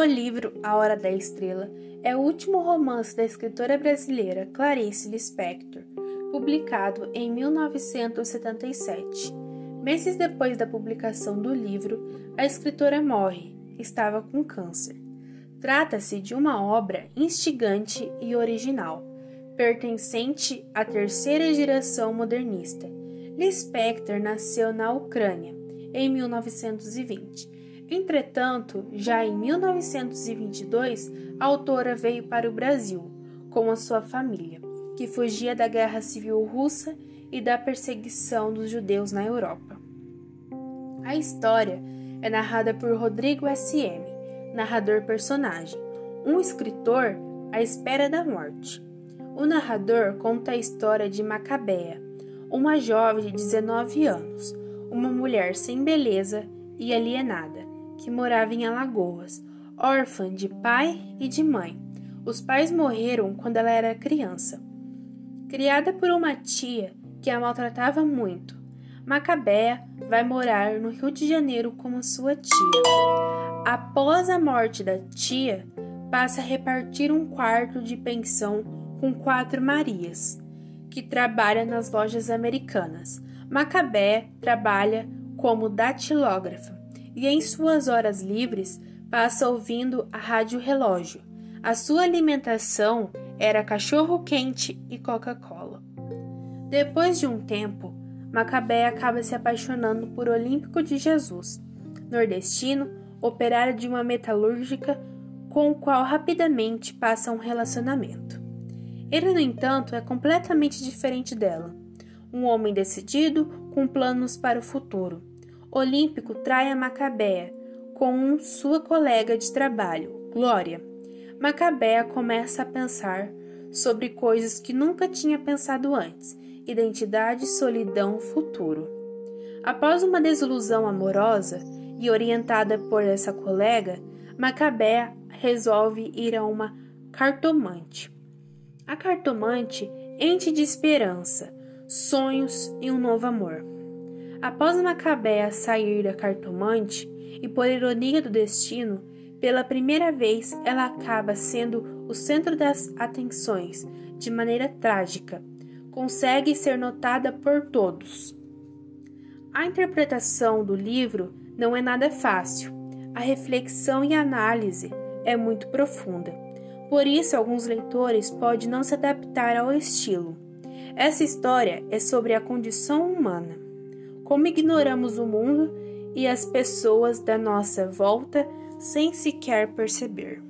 O livro A Hora da Estrela é o último romance da escritora brasileira Clarice Lispector, publicado em 1977. Meses depois da publicação do livro, a escritora morre, estava com câncer. Trata-se de uma obra instigante e original, pertencente à terceira geração modernista. Lispector nasceu na Ucrânia em 1920. Entretanto, já em 1922, a autora veio para o Brasil com a sua família, que fugia da Guerra Civil Russa e da perseguição dos judeus na Europa. A história é narrada por Rodrigo S.M., narrador personagem, um escritor à espera da morte. O narrador conta a história de Macabea, uma jovem de 19 anos, uma mulher sem beleza e alienada, que morava em Alagoas, órfã de pai e de mãe. Os pais morreram quando ela era criança. Criada por uma tia que a maltratava muito, Macabea vai morar no Rio de Janeiro com sua tia. Após a morte da tia, passa a repartir um quarto de pensão com quatro Marias, que trabalha nas lojas americanas. Macabé trabalha como datilógrafa e em suas horas livres passa ouvindo a rádio relógio. A sua alimentação era cachorro quente e Coca-Cola. Depois de um tempo, Macabé acaba se apaixonando por Olímpico de Jesus, nordestino, operário de uma metalúrgica com o qual rapidamente passa um relacionamento. Ele, no entanto, é completamente diferente dela um homem decidido com planos para o futuro. Olímpico trai a Macabea com sua colega de trabalho, Glória. Macabea começa a pensar sobre coisas que nunca tinha pensado antes: identidade, solidão, futuro. Após uma desilusão amorosa e orientada por essa colega, Macabea resolve ir a uma cartomante. A cartomante enche de esperança, sonhos e um novo amor. Após Macabea sair da cartomante, e por ironia do destino, pela primeira vez ela acaba sendo o centro das atenções, de maneira trágica. Consegue ser notada por todos. A interpretação do livro não é nada fácil. A reflexão e análise é muito profunda. Por isso, alguns leitores podem não se adaptar ao estilo. Essa história é sobre a condição humana, como ignoramos o mundo e as pessoas da nossa volta sem sequer perceber.